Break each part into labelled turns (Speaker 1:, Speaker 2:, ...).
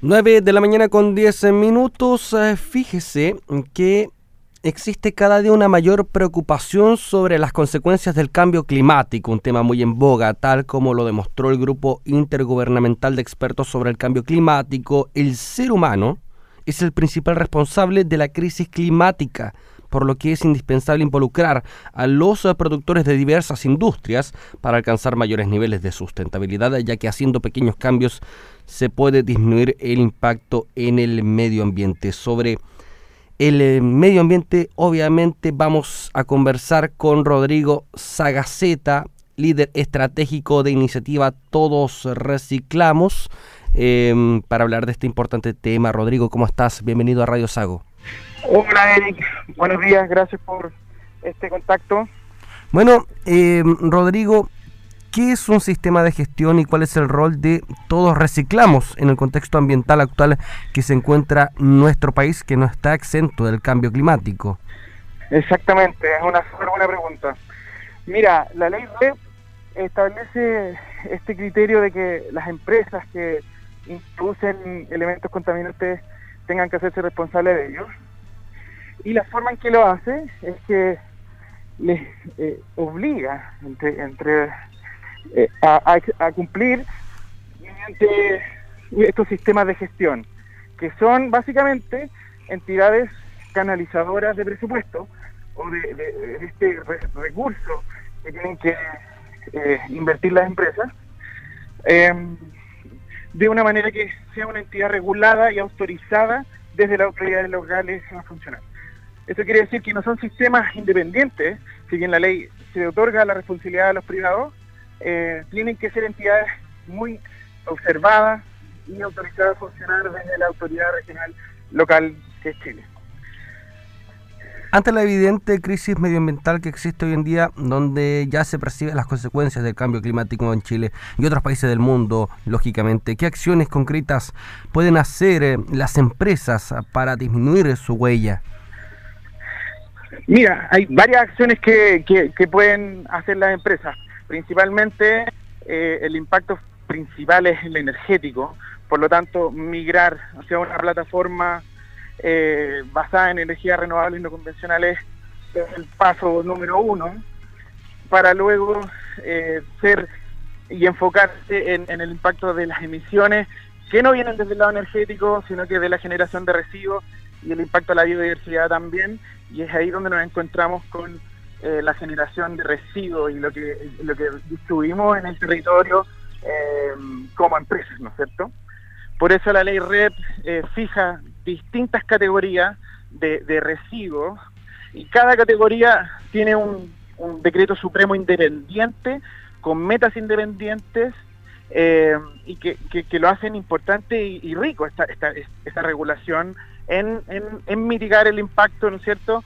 Speaker 1: 9 de la mañana con 10 minutos. Eh, fíjese que existe cada día una mayor preocupación sobre las consecuencias del cambio climático, un tema muy en boga, tal como lo demostró el grupo intergubernamental de expertos sobre el cambio climático. El ser humano es el principal responsable de la crisis climática por lo que es indispensable involucrar a los productores de diversas industrias para alcanzar mayores niveles de sustentabilidad, ya que haciendo pequeños cambios se puede disminuir el impacto en el medio ambiente. Sobre el eh, medio ambiente, obviamente vamos a conversar con Rodrigo Sagaceta, líder estratégico de iniciativa Todos Reciclamos, em, para hablar de este importante tema. Rodrigo, ¿cómo estás? Bienvenido a Radio Sago.
Speaker 2: Hola Eric, buenos días, gracias por este contacto.
Speaker 1: Bueno, eh, Rodrigo, ¿qué es un sistema de gestión y cuál es el rol de todos reciclamos en el contexto ambiental actual que se encuentra nuestro país que no está exento del cambio climático?
Speaker 2: Exactamente, es una súper buena pregunta. Mira, la ley REP establece este criterio de que las empresas que introducen elementos contaminantes tengan que hacerse responsables de ellos. Y la forma en que lo hace es que les eh, obliga entre, entre eh, a, cumplir mediante estos sistemas de gestión, que son básicamente entidades canalizadoras de presupuesto o de, este recurso que tienen que eh, invertir las empresas, em, de una manera que sea una entidad regulada y autorizada desde las autoridades locales a funcionar. Eso quiere decir que no son sistemas independientes, si bien la ley se otorga la responsabilidad a los privados, eh, tienen que ser entidades muy observadas y autorizadas a funcionar desde la autoridad regional local que es Chile.
Speaker 1: Ante la evidente crisis medioambiental que existe hoy en día, donde ya se perciben las consecuencias del cambio climático en Chile y otros países del mundo, lógicamente, ¿qué acciones concretas pueden hacer eh, las empresas para disminuir su huella?
Speaker 2: Mira, hay varias acciones que, que, pueden hacer las empresas. Principalmente eh, el impacto principal es el energético, por lo tanto migrar hacia una plataforma eh, basada en energías renovables no convencionales es el paso número uno para luego eh, ser y enfocarse en, el impacto de las emisiones que no vienen desde el lado energético, sino que de la generación de residuos y el impacto a la biodiversidad también, y es ahí donde nos encontramos con eh, la generación de residuos y lo que, lo que distribuimos en el territorio como empresas, ¿no es cierto? Por eso la ley REP fija distintas categorías de, residuos y cada categoría tiene un, decreto supremo independiente con metas independientes y que, que, lo hacen importante y, rico esta, esta, esta regulación en, en, mitigar el impacto, ¿no cierto?,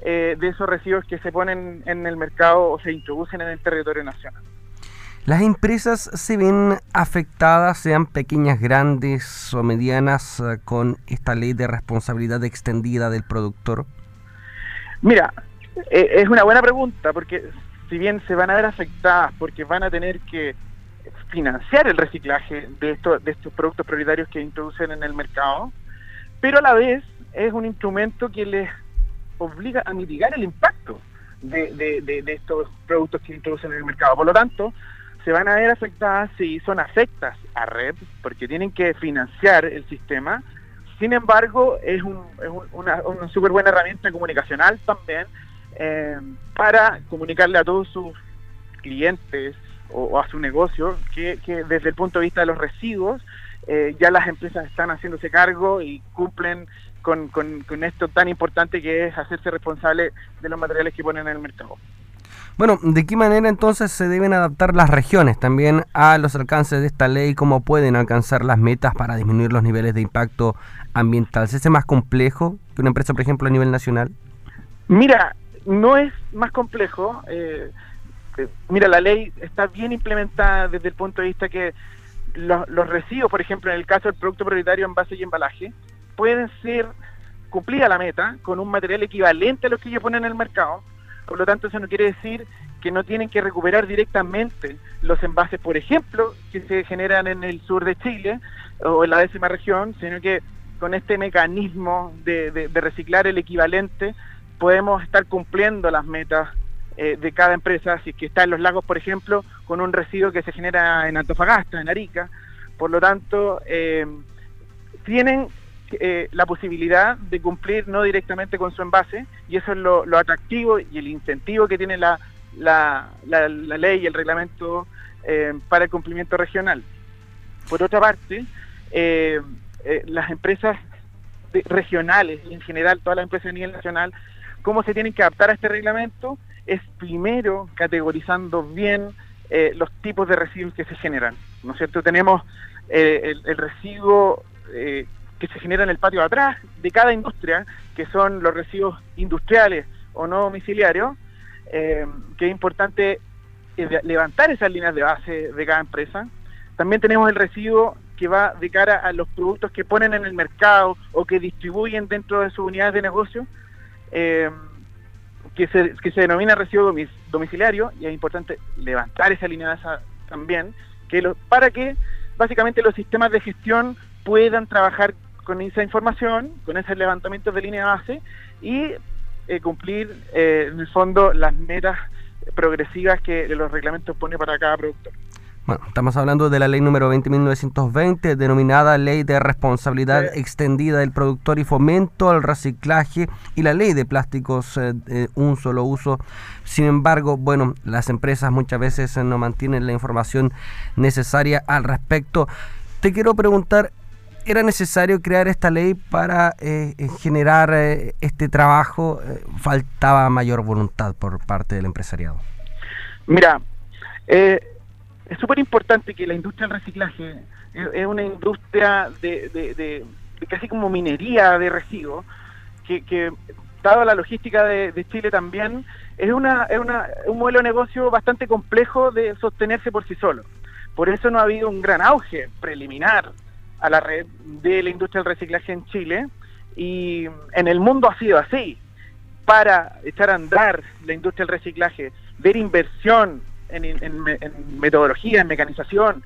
Speaker 2: eh, de esos residuos que se ponen en el mercado o se introducen en el territorio nacional.
Speaker 1: ¿Las empresas se ven afectadas, sean pequeñas, grandes o medianas, eh, con esta ley de responsabilidad extendida del productor?
Speaker 2: Mira, eh, es una buena pregunta, porque si bien se van a ver afectadas porque van a tener que financiar el reciclaje de, estos de productos prioritarios que introducen en el mercado, pero a la vez es un instrumento que les obliga a mitigar el impacto de, estos productos que introducen en el mercado. Por lo tanto, se van a ver afectadas si son afectas a red, porque tienen que financiar el sistema. Sin embargo, es, una, súper buena herramienta comunicacional también eh, para comunicarle a todos sus clientes o, a su negocio que, que desde el punto de vista de los residuos eh, ya las empresas están haciéndose cargo y cumplen con, con, esto tan importante que es hacerse responsable de los materiales que ponen en el mercado.
Speaker 1: Bueno, ¿de qué manera entonces se deben adaptar las regiones también a los alcances de esta ley? ¿Cómo pueden alcanzar las metas para disminuir los niveles de impacto ambiental? ¿Se hace más complejo que una empresa, por ejemplo, a nivel nacional?
Speaker 2: Mira, no es más complejo. Eh, eh, mira, la ley está bien implementada desde el punto de vista que los, residuos, por ejemplo, en el caso del producto prioritario envase y embalaje, pueden ser cumplida la meta con un material equivalente a lo que ellos ponen en el mercado. Por lo tanto, eso no quiere decir que no tienen que recuperar directamente los envases, por ejemplo, que se generan en el sur de Chile o en la décima región, sino que con este mecanismo de, reciclar el equivalente podemos estar cumpliendo las metas eh, de cada empresa, si es que está en los lagos, por ejemplo, con un residuo que se genera en Antofagasta, en Arica. Por lo tanto, eh, tienen eh, la posibilidad de cumplir no directamente con su envase, y eso es lo, atractivo y el incentivo que tiene la, la, ley y el reglamento para el cumplimiento regional. Por otra parte, las empresas regionales en general todas las empresas a nivel nacional, cómo se tienen que adaptar a este reglamento es primero categorizando bien eh, los tipos de residuos que se generan. ¿No es cierto? Tenemos eh, el, residuo eh, que se genera en el patio de atrás de cada industria, que son los residuos industriales o no domiciliarios, que es importante levantar esas líneas de base de cada empresa. También tenemos el residuo que va de cara a los productos que ponen en el mercado o que distribuyen dentro de sus unidades de negocio que se, que se denomina residuo domiciliario y es importante levantar esa línea también que lo, para que básicamente los sistemas de gestión puedan trabajar con esa información, con ese levantamiento de línea base y eh, cumplir eh, en el fondo las metas progresivas que los reglamentos pone para cada productor.
Speaker 1: Bueno, estamos hablando de la ley número 20.1920, denominada Ley de Responsabilidad Extendida del Productor y Fomento al Reciclaje y la Ley de Plásticos eh, de un solo uso. Sin embargo, bueno, las empresas muchas veces no mantienen la información necesaria al respecto. Te quiero preguntar, ¿era necesario crear esta ley para eh, eh, generar este trabajo? ¿Faltaba mayor voluntad por parte del empresariado?
Speaker 2: Mira, eh, es súper importante que la industria del reciclaje es, una industria de, casi como minería de residuos, que, que dado la logística de, Chile también, es, una, es una, un modelo de negocio bastante complejo de sostenerse por sí solo. Por eso no ha habido un gran auge preliminar a la red de la industria del reciclaje en Chile y en el mundo ha sido así. Para echar a andar la industria del reciclaje, ver inversión en, metodología, en mecanización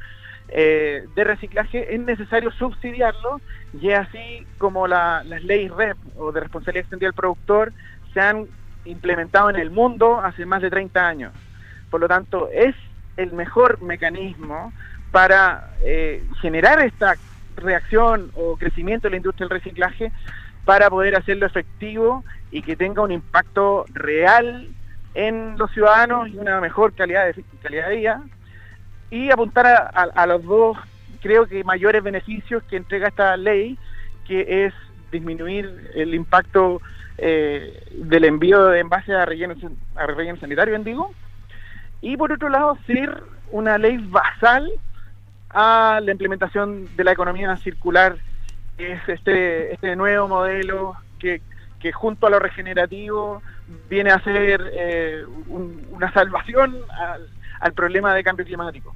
Speaker 2: eh, de reciclaje, es necesario subsidiarlo y así como las leyes REP o de responsabilidad extendida del productor se han implementado en el mundo hace más de 30 años. Por lo tanto, es el mejor mecanismo para eh, generar esta reacción o crecimiento de la industria del reciclaje para poder hacerlo efectivo y que tenga un impacto real en los ciudadanos y una mejor calidad de, calidad de vida. Y apuntar a, los dos, creo que mayores beneficios que entrega esta ley, que es disminuir el impacto eh, del envío de envases a relleno, a relleno sanitario, digo, y por otro lado ser una ley basal a la implementación de la economía circular, que es este, este nuevo modelo que, que junto a lo regenerativo viene a ser eh, una salvación al, problema de cambio climático.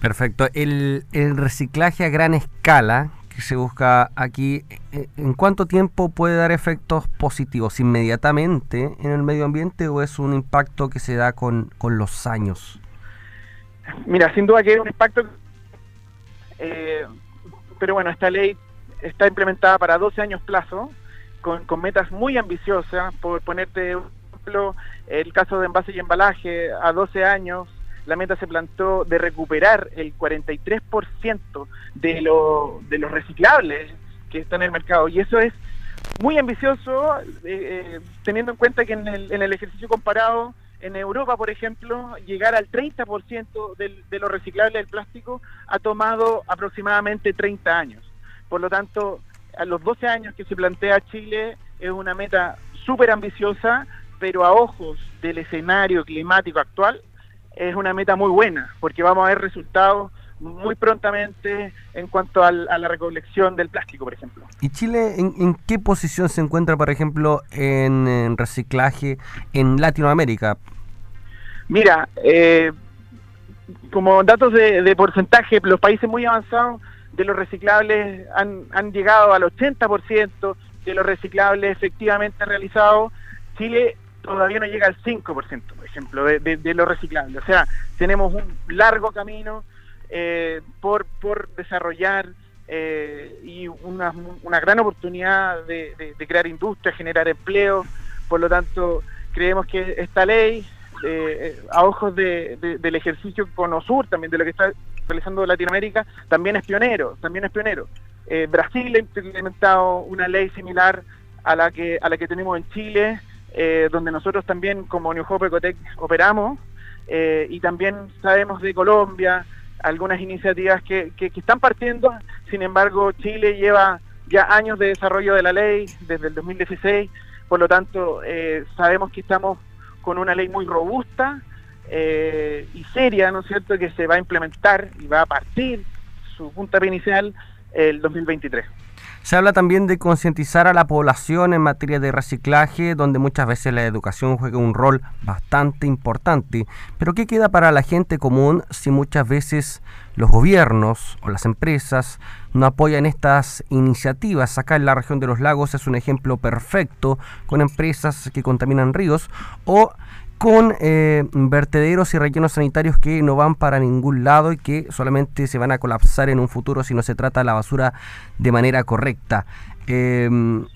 Speaker 1: Perfecto. El, reciclaje a gran escala que se busca aquí, ¿en cuánto tiempo puede dar efectos positivos? ¿Inmediatamente en el medio ambiente o es un impacto que se da con, los años?
Speaker 2: Mira, sin duda que es un impacto, eh, pero bueno, esta ley está implementada para 12 años plazo, con, metas muy ambiciosas, por ponerte un ejemplo, el caso de envase y embalaje, a 12 años la meta se plantó de recuperar el 43% de, lo, de los reciclables que están en el mercado. Y eso es muy ambicioso, eh, eh, teniendo en cuenta que en el, en el ejercicio comparado, en Europa, por ejemplo, llegar al 30% del, de lo reciclable del plástico ha tomado aproximadamente 30 años. Por lo tanto, a los 12 años que se plantea Chile es una meta súper ambiciosa, pero a ojos del escenario climático actual es una meta muy buena, porque vamos a ver resultados muy prontamente en cuanto a la recolección del plástico, por ejemplo.
Speaker 1: ¿Y Chile en, qué posición se encuentra, por ejemplo, en, reciclaje en Latinoamérica?
Speaker 2: Mira, eh, como datos de, porcentaje, los países muy avanzados de los reciclables han, llegado al 80% de los reciclables efectivamente realizados. Chile todavía no llega al 5%, por ejemplo, de, de, lo reciclable. O sea, tenemos un largo camino eh, por, desarrollar eh, y una, gran oportunidad de, crear industria, generar empleo. Por lo tanto, creemos que esta ley, eh, a ojos del ejercicio con OSUR, también de lo que está realizando Latinoamérica, también es pionero, también es pionero. Brasil ha implementado una ley similar a la que a la que tenemos en Chile eh, donde nosotros también como New Hope operamos eh, y también sabemos de Colombia algunas iniciativas que, que, están partiendo, sin embargo Chile lleva ya años de desarrollo de la ley desde el 2016, por lo tanto eh, sabemos que estamos con una ley muy robusta y seria, ¿no es cierto?, que se va a implementar y va a partir su punta inicial el 2023.
Speaker 1: Se habla también de concientizar a la población en materia de reciclaje, donde muchas veces la educación juega un rol bastante importante. Pero ¿qué queda para la gente común si muchas veces los gobiernos o las empresas no apoyan estas iniciativas? Acá en la región de los lagos es un ejemplo perfecto con empresas que contaminan ríos o con eh, vertederos y rellenos sanitarios que no van para ningún lado y que solamente se van a colapsar en un futuro si no se trata la basura de manera correcta. Em,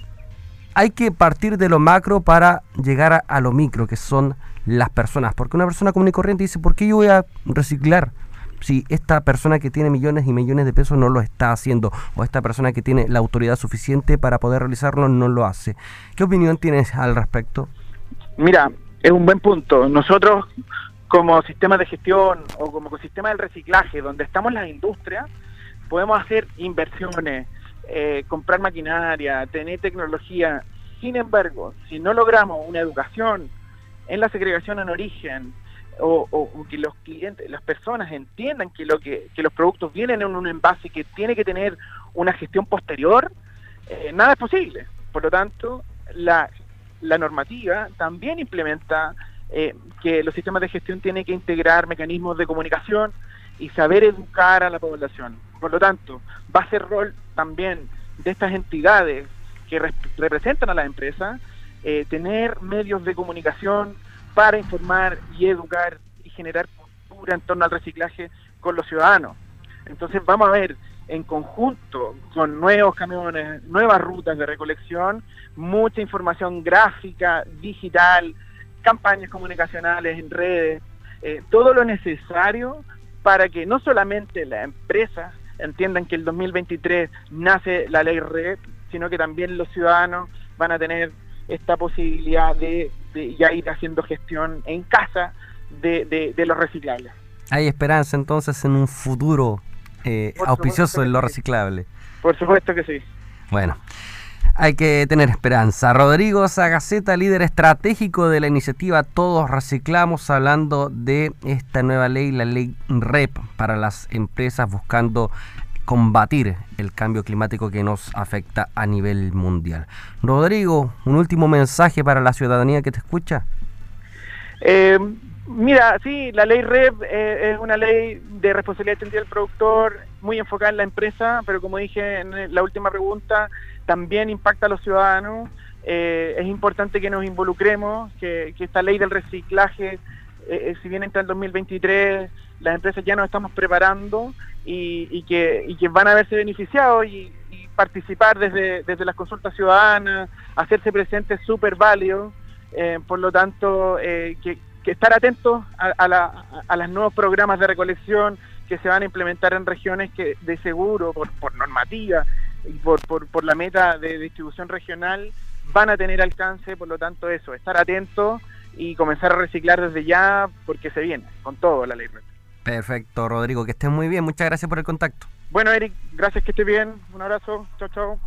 Speaker 1: hay que partir de lo macro para llegar a, lo micro, que son las personas. Porque una persona común y corriente dice, ¿por qué yo voy a reciclar? si esta persona que tiene millones y millones de pesos no lo está haciendo o esta persona que tiene la autoridad suficiente para poder realizarlo no lo hace. ¿Qué opinión tienes al respecto?
Speaker 2: Mira, es un buen punto. Nosotros, como sistema de gestión o como ecosistema del reciclaje, donde estamos las industrias, podemos hacer inversiones, eh, comprar maquinaria, tener tecnología. Sin embargo, si no logramos una educación en la segregación en origen, o, que los clientes, las personas entiendan que lo que, los productos vienen en un envase que tiene que tener una gestión posterior, eh, nada es posible. Por lo tanto, la la normativa también implementa eh, que los sistemas de gestión tienen que integrar mecanismos de comunicación y saber educar a la población. Por lo tanto, va a ser rol también de estas entidades que representan a la empresa eh, tener medios de comunicación para informar y educar y generar cultura en torno al reciclaje con los ciudadanos. Entonces vamos a ver en conjunto con nuevos camiones, nuevas rutas de recolección, mucha información gráfica, digital, campañas comunicacionales en redes, eh, todo lo necesario para que no solamente las empresas entiendan que el 2023 nace la ley RED, sino que también los ciudadanos van a tener esta posibilidad de, ya ir haciendo gestión en casa de los reciclables.
Speaker 1: Hay esperanza entonces en un futuro eh, auspicioso en lo reciclable.
Speaker 2: Por supuesto que sí.
Speaker 1: Bueno, hay que tener esperanza. Rodrigo Sagaceta, líder estratégico de la iniciativa Todos Reciclamos, hablando de esta nueva ley, la ley REP, para las empresas buscando combatir el cambio climático que nos afecta a nivel mundial. Rodrigo, un último mensaje para la ciudadanía que te escucha.
Speaker 2: Eh, Mira, sí, la ley REP eh, es una ley de responsabilidad extendida del productor, muy enfocada en la empresa, pero como dije en la última pregunta, también impacta a los ciudadanos. Eh, es importante que nos involucremos, que, esta ley del reciclaje, eh, si bien entra en 2023, las empresas ya nos estamos preparando y, que, van a verse beneficiados y, participar desde, desde las consultas ciudadanas, hacerse presentes súper válido. por lo tanto, que, que estar atentos a, a, los nuevos programas de recolección que se van a implementar en regiones que de seguro, por, normativa y por, por, la meta de distribución regional, van a tener alcance, por lo tanto eso, estar atentos y comenzar a reciclar desde ya porque se viene con todo la ley.
Speaker 1: Perfecto, Rodrigo, que estés muy bien, muchas gracias por el contacto.
Speaker 2: Bueno, Eric, gracias que estés bien, un abrazo, chao, chao.